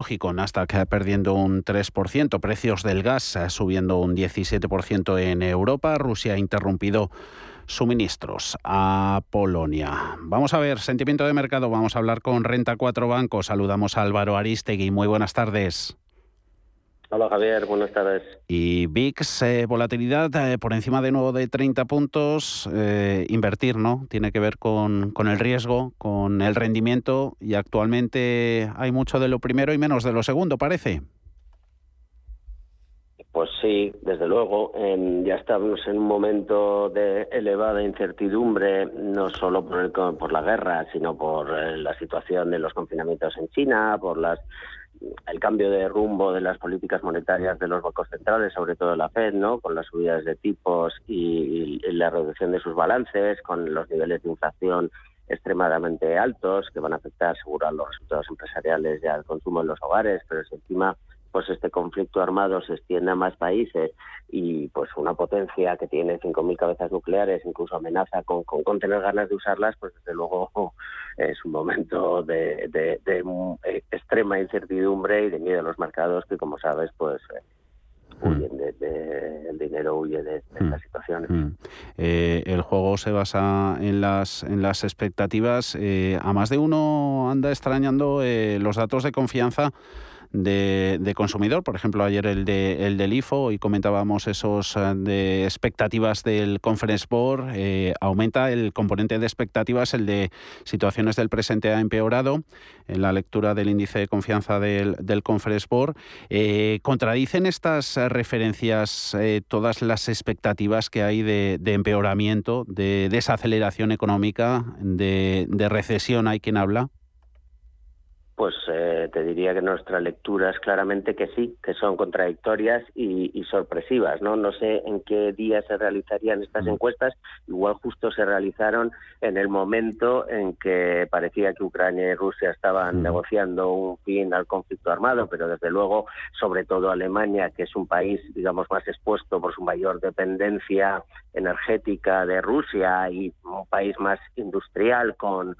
Lógico, Nasdaq perdiendo un 3%, precios del gas subiendo un 17% en Europa, Rusia ha interrumpido suministros a Polonia. Vamos a ver, sentimiento de mercado, vamos a hablar con Renta 4 Banco. Saludamos a Álvaro Aristegui, muy buenas tardes. Hola Javier, buenas tardes. Y VIX, eh, volatilidad eh, por encima de nuevo de 30 puntos, eh, invertir, ¿no? Tiene que ver con, con, el riesgo, con el rendimiento y actualmente hay mucho de lo primero y menos de lo segundo, parece. Pues sí, desde luego. ya estamos en un momento de elevada incertidumbre, no solo por, el, por la guerra, sino por la situación de los confinamientos en China, por las el cambio de rumbo de las políticas monetarias de los bancos centrales, sobre todo la Fed, ¿no? con las subidas de tipos y, la reducción de sus balances, con los niveles de inflación extremadamente altos que van a afectar seguro a los resultados empresariales y al consumo en los hogares, pero si encima pues este conflicto armado se extiende a más países y pues una potencia que tiene 5.000 cabezas nucleares incluso amenaza con, con, tener ganas de usarlas, pues desde luego es un momento de, de, eh, extrema incertidumbre y de miedo a los mercados que como sabes pues eh, huyen de, el dinero huye de, estas mm. situaciones. Mm. Eh, el juego se basa en las en las expectativas. a más de uno anda extrañando los datos de confianza de, consumidor. Por ejemplo, ayer el, de, el del IFO y comentábamos esos eh, de expectativas del Conference Board. Eh, aumenta el componente de expectativas, el de situaciones del presente ha empeorado en la lectura del índice de confianza del, del Conference Board. Eh, ¿Contradicen estas referencias todas las expectativas que hay de, empeoramiento, de desaceleración económica, de, de recesión? ¿Hay quien habla? Pues eh, te diría que nuestra lectura es claramente que sí, que son contradictorias y, sorpresivas. ¿no? no sé en qué día se realizarían estas mm. encuestas. Igual justo se realizaron en el momento en que parecía que Ucrania y Rusia estaban mm. negociando un fin al conflicto armado, pero desde luego, sobre todo Alemania, que es un país, digamos, más expuesto por su mayor dependencia energética de Rusia y un país más industrial con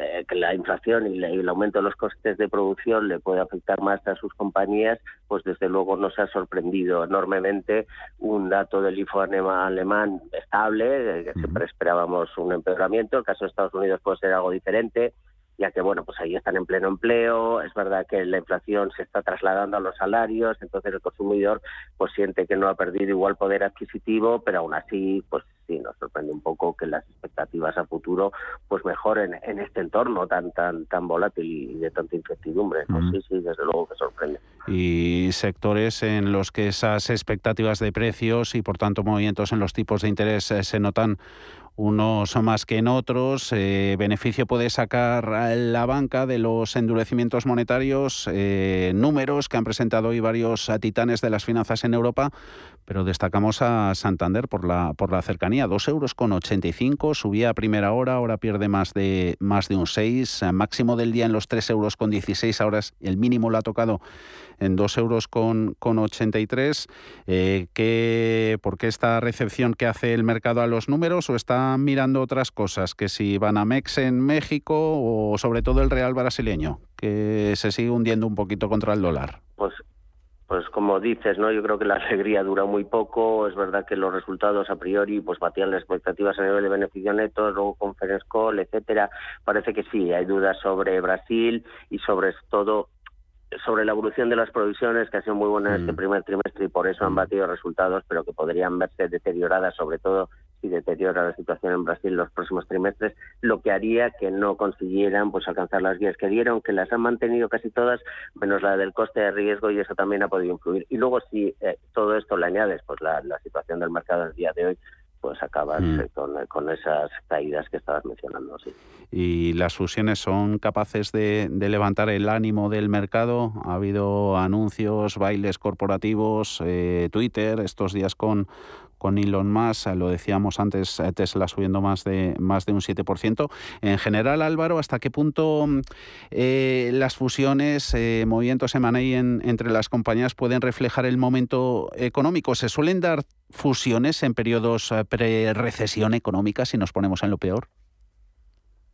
eh, que la inflación y, el aumento de los costes de producción le puede afectar más a sus compañías, pues desde luego nos ha sorprendido enormemente un dato del IFO alemán estable, que siempre esperábamos un empeoramiento. El caso de Estados Unidos puede ser algo diferente ya que bueno, pues ahí están en pleno empleo, es verdad que la inflación se está trasladando a los salarios, entonces el consumidor pues siente que no ha perdido igual poder adquisitivo, pero aún así pues sí nos sorprende un poco que las expectativas a futuro pues mejoren en este entorno tan tan tan volátil y de tanta incertidumbre. Pues sí, sí, desde luego que sorprende. Y sectores en los que esas expectativas de precios y por tanto movimientos en los tipos de interés eh, se notan unos más que en otros. Eh, beneficio puede sacar la banca de los endurecimientos monetarios, eh, números que han presentado hoy varios titanes de las finanzas en Europa, pero destacamos a Santander por la, por la cercanía. 2 euros con 85, subía a primera hora, ahora pierde más de, más de un 6, máximo del día en los 3 euros con 16, ahora el mínimo lo ha tocado en 2 euros con, con 83. Eh, ¿qué, ¿Por qué esta recepción que hace el mercado a los números o están mirando otras cosas? Que si van a Mex en México o sobre todo el real brasileño, que se sigue hundiendo un poquito contra el dólar. Pues pues como dices, ¿no? Yo creo que la alegría dura muy poco. Es verdad que los resultados a priori pues batían las expectativas a nivel de beneficio neto, luego Conference Call, etcétera. Parece que sí, hay dudas sobre Brasil y sobre todo sobre la evolución de las provisiones, que ha sido muy buena en este mm. primer trimestre y por eso han mm. batido resultados, pero que podrían verse deterioradas, sobre todo si deteriora la situación en Brasil los próximos trimestres, lo que haría que no consiguieran pues alcanzar las guías que dieron, que las han mantenido casi todas, menos la del coste de riesgo, y eso también ha podido influir. Y luego, si eh, todo esto le añades pues la, la situación del mercado el día de hoy, pues acabas mm. eh, con, esas caídas que estabas mencionando. Sí. ¿Y las fusiones son capaces de, levantar el ánimo del mercado? Ha habido anuncios, bailes corporativos, eh, Twitter, estos días con, con Elon Musk, lo decíamos antes, eh, Tesla subiendo más de, más de un 7%. En general, Álvaro, ¿hasta qué punto las fusiones, movimientos M&A en, entre las compañías pueden reflejar el momento económico? ¿Se suelen dar fusiones en periodos eh, pre-recesión económica si nos ponemos en lo peor?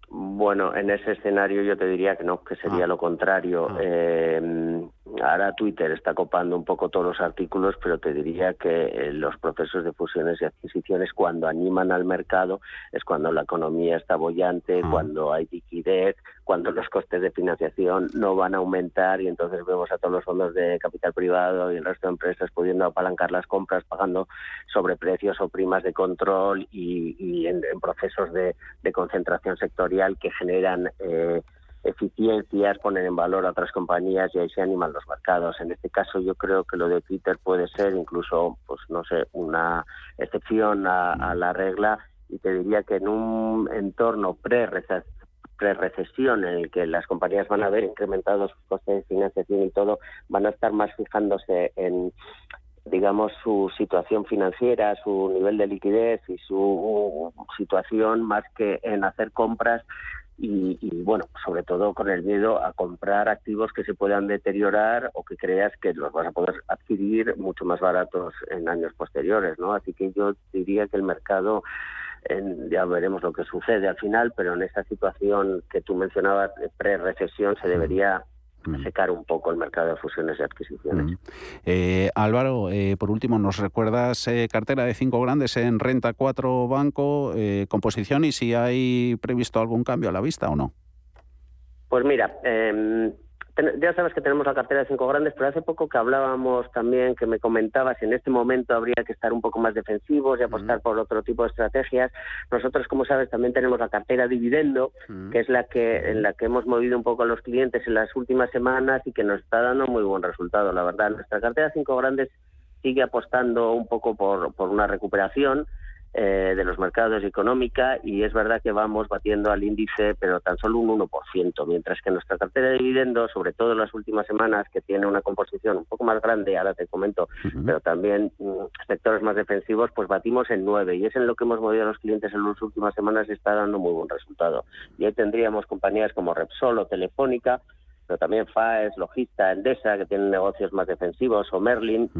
Bueno, en ese escenario yo te diría que no, que sería ah. lo contrario. Ah. Eh, ahora Twitter está copando un poco todos los artículos, pero te diría que eh, los procesos de fusiones y adquisiciones cuando animan al mercado es cuando la economía está bollante, ah. cuando hay liquidez, cuando los costes de financiación no van a aumentar y entonces vemos a todos los fondos de capital privado y el resto de empresas pudiendo apalancar las compras pagando sobreprecios o primas de control y, en, procesos de concentración sectorial que generan eh, eficiencias, ponen en valor a otras compañías y ahí se animan los mercados. En este caso yo creo que lo de Twitter puede ser incluso, pues no sé, una excepción a, la regla y te diría que en un entorno pre-recesión en el que las compañías van a haber incrementado sus costes de financiación y todo, van a estar más fijándose en digamos, su situación financiera, su nivel de liquidez y su situación más que en hacer compras y, bueno, sobre todo con el miedo a comprar activos que se puedan deteriorar o que creas que los vas a poder adquirir mucho más baratos en años posteriores, ¿no? Así que yo diría que el mercado ya veremos lo que sucede al final, pero en esta situación que tú mencionabas de pre-recesión se debería Mm. secar un poco el mercado de fusiones y adquisiciones. Eh, Álvaro, eh, por último, ¿nos recuerdas eh, cartera de cinco grandes en renta cuatro banco, composición y si hay previsto algún cambio a la vista o no? Pues mira, em, ya sabes que tenemos la cartera de cinco grandes, pero hace poco que hablábamos también, que me comentabas, en este momento habría que estar un poco más defensivos y apostar por otro tipo de estrategias. Nosotros, como sabes, también tenemos la cartera dividendo, que es la que en la que hemos movido un poco a los clientes en las últimas semanas y que nos está dando muy buen resultado. La verdad, nuestra cartera de cinco grandes sigue apostando un poco por, por una recuperación eh, de los mercados económica y es verdad que vamos batiendo al índice, pero tan solo un 1%, mientras que nuestra cartera de dividendos, sobre todo en las últimas semanas, que tiene una composición un poco más grande, ahora te comento, pero también mm, sectores más defensivos, pues batimos en 9 y es en lo que hemos movido a los clientes en las últimas semanas y está dando muy buen resultado. Y ahí tendríamos compañías como Repsol o Telefónica, pero también FAES, Logista, Endesa, que tienen negocios más defensivos, o Merlin.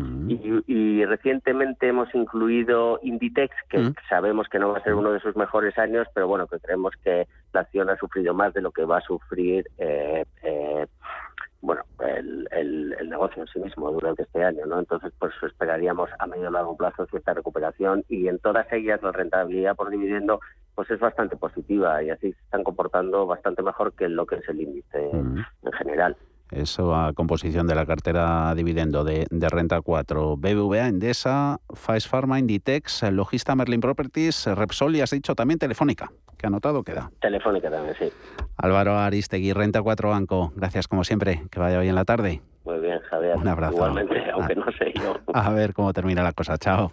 y, recientemente hemos incluido Inditex, que sabemos que no va a ser uno de sus mejores años, pero bueno, que creemos que la acción ha sufrido más de lo que va a sufrir eh, eh, bueno, el, el, negocio en sí mismo durante este año, ¿no? Entonces, pues esperaríamos a medio y largo plazo cierta recuperación y en todas ellas la rentabilidad por dividendo pues es bastante positiva y así se están comportando bastante mejor que lo que es el índice en general. Eso a composición de la cartera dividendo de, renta 4. BBVA, Endesa, Faes Pharma, Inditex, Logista Merlin Properties, Repsol y has dicho también Telefónica. ¿Qué anotado queda? Telefónica también, sí. Álvaro Aristegui, Renta 4 Banco. Gracias como siempre. Que vaya bien la tarde. Muy bien, Javier. Un abrazo. Igualmente, aunque no sé yo. A ver cómo termina la cosa. Chao.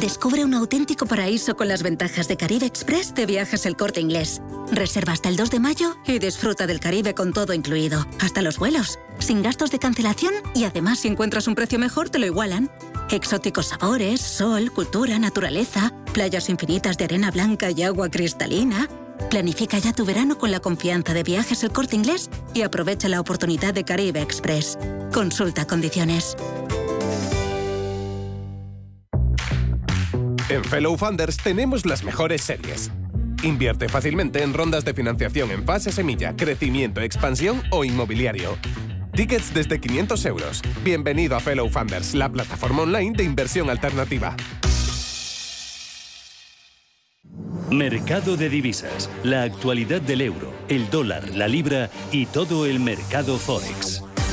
Descubre un auténtico paraíso con las ventajas de Caribe Express de Viajes El Corte Inglés. Reserva hasta el 2 de mayo y disfruta del Caribe con todo incluido, hasta los vuelos, sin gastos de cancelación y además si encuentras un precio mejor te lo igualan. Exóticos sabores, sol, cultura, naturaleza, playas infinitas de arena blanca y agua cristalina. Planifica ya tu verano con la confianza de Viajes El Corte Inglés y aprovecha la oportunidad de Caribe Express. Consulta condiciones. En Fellow Funders tenemos las mejores series. Invierte fácilmente en rondas de financiación en fase semilla, crecimiento, expansión o inmobiliario. Tickets desde 500 euros. Bienvenido a Fellow Funders, la plataforma online de inversión alternativa. Mercado de divisas, la actualidad del euro, el dólar, la libra y todo el mercado forex.